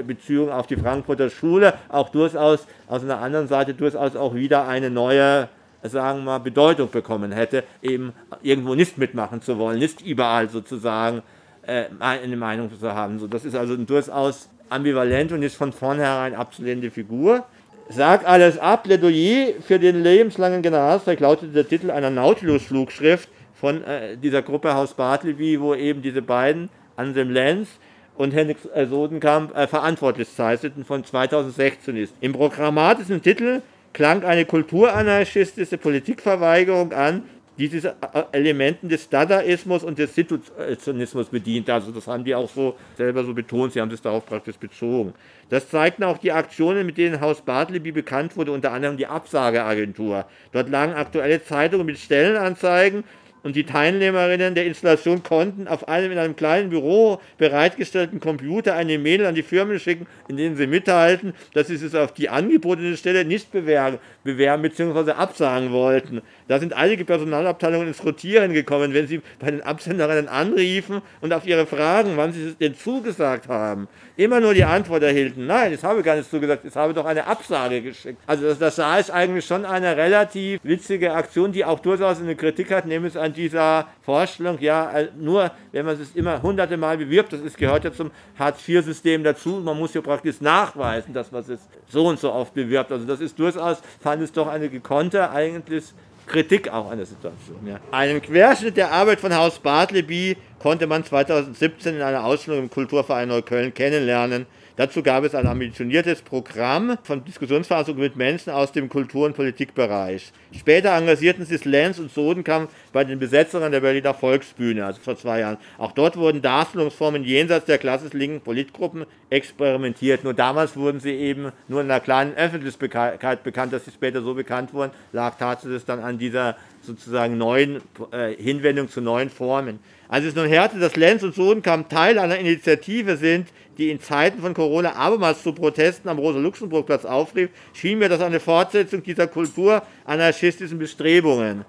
A: Beziehung auf die Frankfurter Schule auch durchaus aus einer anderen Seite durchaus auch wieder eine neue sagen wir mal, Bedeutung bekommen hätte, eben irgendwo nicht mitmachen zu wollen, nicht überall sozusagen äh, eine Meinung zu haben. So, das ist also durchaus ambivalent und nicht von vornherein abzulehnende Figur. Sag alles ab, Plädoyer für den lebenslangen Generalstreik lautete der Titel einer Nautilus-Flugschrift von äh, dieser Gruppe Haus Bartleby, wo eben diese beiden, Anselm Lenz und Henrik Sodenkamp, äh, verantwortlich zeichneten, von 2016 ist. Im programmatischen Titel klang eine kulturanarchistische Politikverweigerung an, die diese äh, Elementen des Dadaismus und des Situationismus bedient. Also das haben die auch so selber so betont, sie haben es darauf praktisch bezogen. Das zeigten auch die Aktionen, mit denen Haus Bartleby bekannt wurde, unter anderem die Absageagentur. Dort lagen aktuelle Zeitungen mit Stellenanzeigen und die Teilnehmerinnen der Installation konnten auf einem in einem kleinen Büro bereitgestellten Computer eine Mail an die Firmen schicken, in denen sie mitteilten, dass sie sich auf die angebotene Stelle nicht bewerben, bewerben bzw. absagen wollten. Da sind einige Personalabteilungen ins Rotieren gekommen, wenn sie bei den Absenderinnen anriefen und auf ihre Fragen, wann sie es denn zugesagt haben, immer nur die Antwort erhielten, nein, ich habe gar nicht zugesagt, ich habe doch eine Absage geschickt. Also das, das sah ich eigentlich schon eine relativ witzige Aktion, die auch durchaus eine Kritik hat, nämlich an dieser Vorstellung, ja, nur wenn man es immer hunderte Mal bewirbt, das ist, gehört ja zum Hartz-IV-System dazu, man muss ja praktisch nachweisen, dass man es so und so oft bewirbt. Also das ist durchaus, fand es doch eine gekonnte, eigentlich Kritik auch an der Situation. Ja. Einen Querschnitt der Arbeit von Haus Bartleby konnte man 2017 in einer Ausstellung im Kulturverein Neukölln kennenlernen. Dazu gab es ein ambitioniertes Programm von Diskussionsveranstaltungen mit Menschen aus dem Kultur- und Politikbereich. Später engagierten sich Lenz und Sodenkamp bei den Besetzungen der Berliner Volksbühne, also vor zwei Jahren. Auch dort wurden Darstellungsformen jenseits der klassisch linken Politgruppen experimentiert. Nur damals wurden sie eben nur in einer kleinen Öffentlichkeit bekannt, dass sie später so bekannt wurden, lag tatsächlich dann an dieser sozusagen neuen äh, Hinwendung zu neuen Formen. Als es nun härte, dass Lenz und Sodenkamp Teil einer Initiative sind, die in Zeiten von Corona abermals zu Protesten am Rosa-Luxemburg-Platz aufrief, schien mir das eine Fortsetzung dieser kulturanarchistischen Bestrebungen.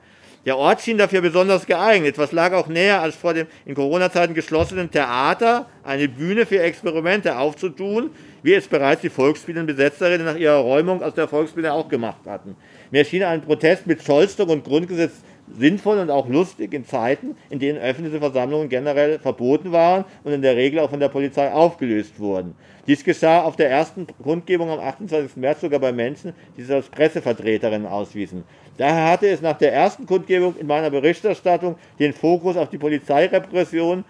A: Der Ort schien dafür besonders geeignet. Was lag auch näher, als vor dem in Corona-Zeiten geschlossenen Theater eine Bühne für Experimente aufzutun, wie es bereits die Volksbühnenbesetzerinnen nach ihrer Räumung aus der Volksbühne auch gemacht hatten. Mir schien ein Protest mit Zollstock und Grundgesetz sinnvoll und auch lustig in Zeiten, in denen öffentliche Versammlungen generell verboten waren und in der Regel auch von der Polizei aufgelöst wurden. Dies geschah auf der ersten Kundgebung am 28. März sogar bei Menschen, die sich als Pressevertreterinnen auswiesen. Daher hatte es nach der ersten Kundgebung in meiner Berichterstattung den Fokus auf die Polizeirepression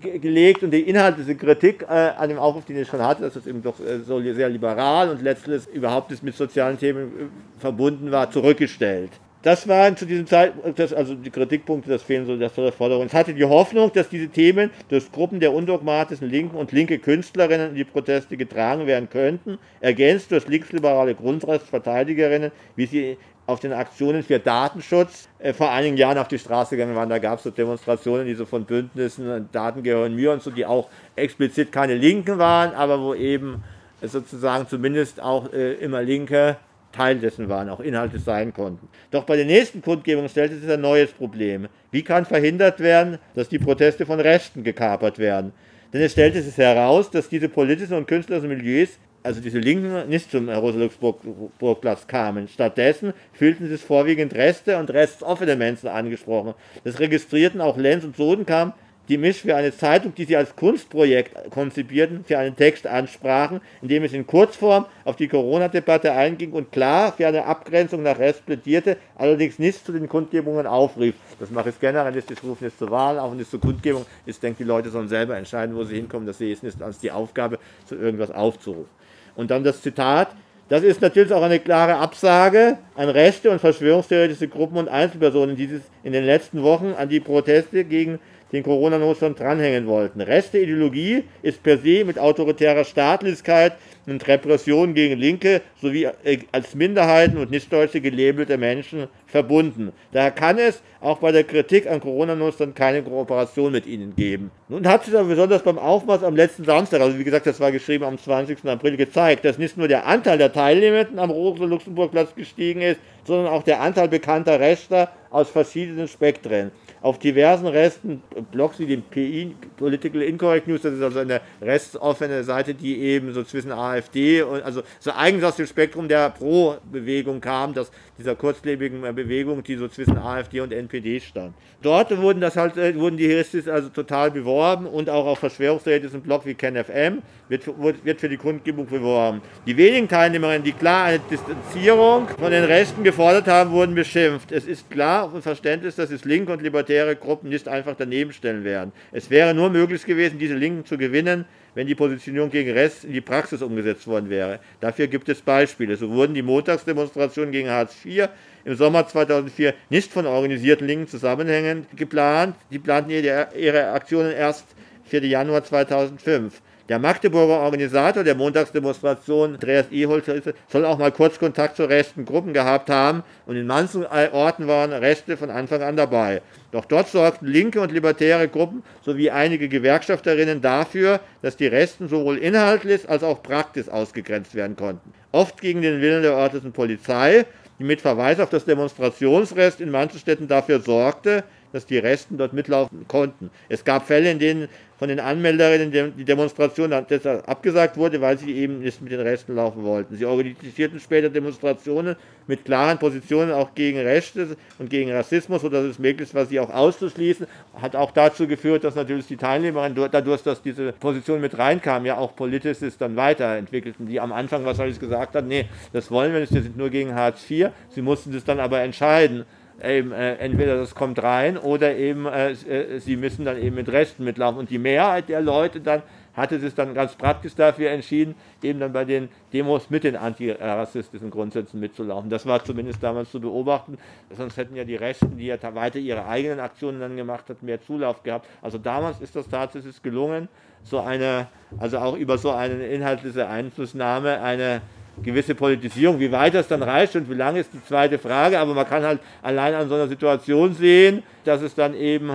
A: gelegt und die inhaltliche Kritik äh, an dem Aufruf, den ich schon hatte, dass es eben doch äh, so sehr liberal und letztlich überhaupt mit sozialen Themen äh, verbunden war, zurückgestellt. Das waren zu diesem Zeitpunkt, also die Kritikpunkte, das fehlen so der Forderung. Es hatte die Hoffnung, dass diese Themen durch Gruppen der undogmatischen Linken und linke Künstlerinnen in die Proteste getragen werden könnten, ergänzt durch linksliberale Grundrechtsverteidigerinnen, wie sie auf den Aktionen für Datenschutz äh, vor einigen Jahren auf die Straße gegangen waren. Da gab es so Demonstrationen, die so von Bündnissen, Daten gehören mir und so, die auch explizit keine Linken waren, aber wo eben sozusagen zumindest auch äh, immer Linke Teil dessen waren, auch inhaltlich sein konnten. Doch bei der nächsten Kundgebung stellte sich ein neues Problem. Wie kann verhindert werden, dass die Proteste von Rechten gekapert werden? Denn es stellte sich heraus, dass diese politischen und künstlerischen Milieus also diese Linken, nicht zum Rosa-Luxemburg-Platz kamen. Stattdessen fühlten sich vorwiegend Reste und restoffene Menschen angesprochen. Das registrierten auch Lenz und Sodenkamp, die mich für eine Zeitung, die sie als Kunstprojekt konzipierten, für einen Text ansprachen, in dem es in Kurzform auf die Corona-Debatte einging und klar für eine Abgrenzung nach Rest plädierte, allerdings nicht zu den Kundgebungen aufrief. Das mache ich generalistisch, rufe nicht zur Wahl und nicht zur Kundgebung. Ich denke, die Leute sollen selber entscheiden, wo sie hinkommen. Das sehe ich nicht als die Aufgabe, zu irgendwas aufzurufen. Und dann das Zitat, das ist natürlich auch eine klare Absage an rechte und verschwörungstheoretische Gruppen und Einzelpersonen, die sich in den letzten Wochen an die Proteste gegen den Corona-Notstand dranhängen wollten. Rechte Ideologie ist per se mit autoritärer Staatlichkeit und Repression gegen Linke sowie äh, als Minderheiten und Nichtdeutsche gelabelte Menschen verbunden. Daher kann es auch bei der Kritik an Corona-Notstand keine Kooperation mit ihnen geben. Nun hat sich aber besonders beim Aufmarsch am letzten Samstag, also wie gesagt, das war geschrieben am 20. April, gezeigt, dass nicht nur der Anteil der Teilnehmenden am Rosa-Luxemburg-Platz gestiegen ist, sondern auch der Anteil bekannter Rechter aus verschiedenen Spektren auf diversen Resten, Blogs wie dem PI, Political Incorrect News, das ist also eine restoffene Seite, die eben so zwischen AfD und also so eigentlich aus dem Spektrum der Pro-Bewegung kam, dass dieser kurzlebigen Bewegung, die so zwischen AfD und NPD stand. Dort wurden das halt, äh, wurden die Heristis also total beworben und auch auf verschwörungstheoretischen Blog wie KenFM wird, wird für die Kundgebung beworben. Die wenigen Teilnehmerinnen, die klar eine Distanzierung von den Resten gefordert haben, wurden beschimpft. Es ist klar und Verständnis, dass es linke und libertäre Gruppen nicht einfach daneben stellen werden. Es wäre nur möglich gewesen, diese Linken zu gewinnen, wenn die Positionierung gegen Rest in die Praxis umgesetzt worden wäre. Dafür gibt es Beispiele. So wurden die Montagsdemonstrationen gegen Hartz IV im Sommer 2004 nicht von organisierten Linken zusammenhängend geplant. Die planten ihre Aktionen erst für den Januar 2005. Der Magdeburger Organisator der Montagsdemonstration, Andreas Eholzer, soll auch mal kurz Kontakt zu rechten Gruppen gehabt haben und in manchen Orten waren Reste von Anfang an dabei. Doch dort sorgten linke und libertäre Gruppen sowie einige Gewerkschafterinnen dafür, dass die Resten sowohl inhaltlich als auch praktisch ausgegrenzt werden konnten. Oft gegen den Willen der örtlichen Polizei, die mit Verweis auf das Demonstrationsrecht in manchen Städten dafür sorgte, dass die Resten dort mitlaufen konnten. Es gab Fälle, in denen von den Anmelderinnen die Demonstration deshalb abgesagt wurde, weil sie eben nicht mit den Rechten laufen wollten. Sie organisierten später Demonstrationen mit klaren Positionen auch gegen Rechte und gegen Rassismus, sodass es möglich war, sie auch auszuschließen. Hat auch dazu geführt, dass natürlich die Teilnehmerinnen dadurch, dass diese Position mit reinkam, ja auch politisch es dann weiterentwickelten, die am Anfang wahrscheinlich gesagt haben, nee, das wollen wir nicht, wir sind nur gegen Hartz IV. Sie mussten das dann aber entscheiden eben, äh, entweder das kommt rein oder eben äh, äh, sie müssen dann eben mit Resten mitlaufen. Und die Mehrheit der Leute dann hatte sich dann ganz praktisch dafür entschieden, eben dann bei den Demos mit den antirassistischen Grundsätzen mitzulaufen. Das war zumindest damals zu beobachten. Sonst hätten ja die Rechten, die ja weiter ihre eigenen Aktionen dann gemacht hatten, mehr Zulauf gehabt. Also damals ist das tatsächlich gelungen, so eine, also auch über so eine inhaltliche Einflussnahme eine gewisse Politisierung. Wie weit das dann reicht und wie lange ist die zweite Frage, aber man kann halt allein an so einer Situation sehen, dass es dann eben,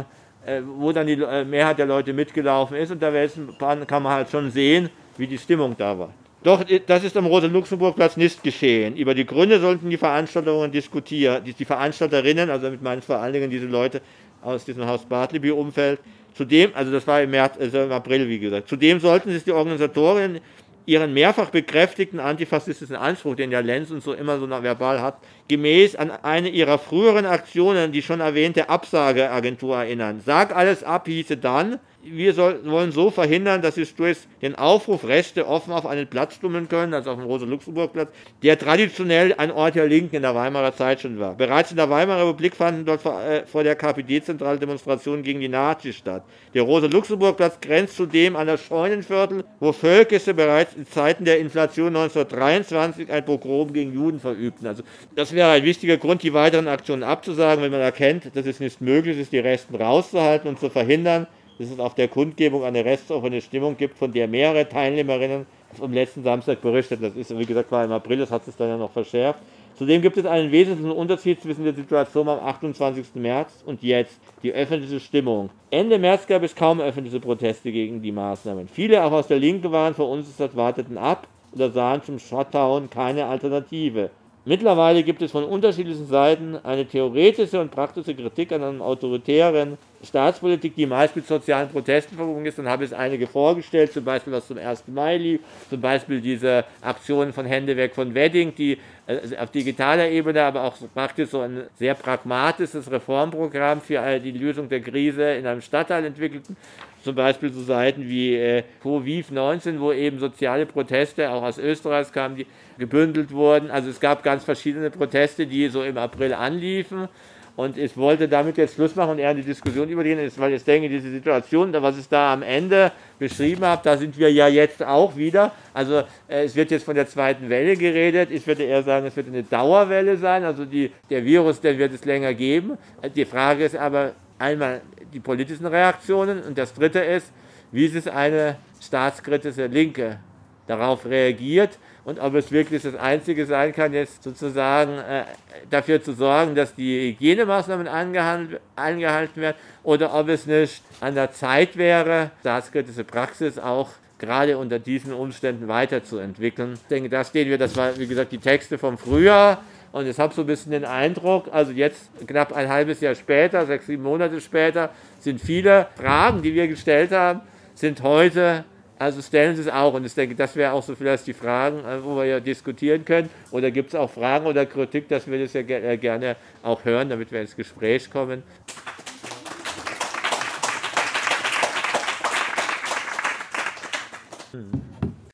A: äh, wo dann die äh, Mehrheit der Leute mitgelaufen ist und da kann man halt schon sehen, wie die Stimmung da war. Doch das ist am Rosa-Luxemburg-Platz nicht geschehen. Über die Gründe sollten die Veranstaltungen diskutieren, die, die Veranstalterinnen, also damit meine ich vor allen Dingen diese Leute aus diesem Haus Bartleby-Umfeld, Zudem, also das war im, März, also im April, wie gesagt, zudem sollten sich die Organisatorinnen ihren mehrfach bekräftigten antifaschistischen Anspruch, den ja Lenz und so immer so verbal hat, gemäß an eine ihrer früheren Aktionen, die schon erwähnte Absageagentur erinnern. Sag alles ab, hieße dann, wir soll, wollen so verhindern, dass sich durch den Aufruf Rechte offen auf einen Platz stummeln können, also auf dem Rosa-Luxemburg-Platz, der traditionell ein Ort der Linken in der Weimarer Zeit schon war. Bereits in der Weimarer Republik fanden dort vor, äh, vor der KPD-Zentrale Demonstrationen gegen die Nazis statt. Der Rosa-Luxemburg-Platz grenzt zudem an das Scheunenviertel, wo Völkische bereits in Zeiten der Inflation 1923 ein Pogrom gegen Juden verübten. Also das wäre ein wichtiger Grund, die weiteren Aktionen abzusagen, wenn man erkennt, dass es nicht möglich ist, die Resten rauszuhalten und zu verhindern, dass es auf der Kundgebung eine restoffene Stimmung gibt, von der mehrere Teilnehmerinnen am letzten Samstag berichtet. Das ist, wie gesagt, war im April, das hat sich dann ja noch verschärft. Zudem gibt es einen wesentlichen Unterschied zwischen der Situation am 28. März und jetzt, die öffentliche Stimmung. Ende März gab es kaum öffentliche Proteste gegen die Maßnahmen. Viele, auch aus der Linken, waren verunsichert, warteten ab oder sahen zum Shutdown keine Alternative. Mittlerweile gibt es von unterschiedlichen Seiten eine theoretische und praktische Kritik an einem autoritären Staatspolitik, die meist mit sozialen Protesten verbunden ist. Dann habe ich einige vorgestellt, zum Beispiel was zum 1. Mai lief, zum Beispiel diese Aktionen von Hände weg von Wedding, die also auf digitaler Ebene, aber auch praktisch so ein sehr pragmatisches Reformprogramm für die Lösung der Krise in einem Stadtteil entwickelten. Zum Beispiel so Seiten wie äh, CoVIV 19, wo eben soziale Proteste auch aus Österreich kamen, die gebündelt wurden. Also es gab ganz verschiedene Proteste, die so im April anliefen. Und ich wollte damit jetzt Schluss machen und eher in die Diskussion übergehen, weil ich denke, diese Situation, was ich da am Ende beschrieben habe, da sind wir ja jetzt auch wieder. Also äh, es wird jetzt von der zweiten Welle geredet. Ich würde eher sagen, es wird eine Dauerwelle sein. Also die, der Virus, der wird es länger geben. Die Frage ist aber einmal die politischen Reaktionen und das dritte ist, wie ist eine staatskritische Linke darauf reagiert und ob es wirklich das Einzige sein kann, jetzt sozusagen äh, dafür zu sorgen, dass die Hygienemaßnahmen eingehalten werden oder ob es nicht an der Zeit wäre, staatskritische Praxis auch gerade unter diesen Umständen weiterzuentwickeln. Ich denke, da stehen wir, das war wie gesagt die Texte vom Frühjahr und ich habe so ein bisschen den Eindruck, also jetzt knapp ein halbes Jahr später, sechs, sieben Monate später, sind viele Fragen, die wir gestellt haben, sind heute also stellen Sie es auch. Und ich denke, das wäre auch so vielleicht die Fragen, äh, wo wir ja diskutieren können. Oder gibt es auch Fragen oder Kritik, dass wir das ja äh, gerne auch hören, damit wir ins Gespräch kommen. Hm.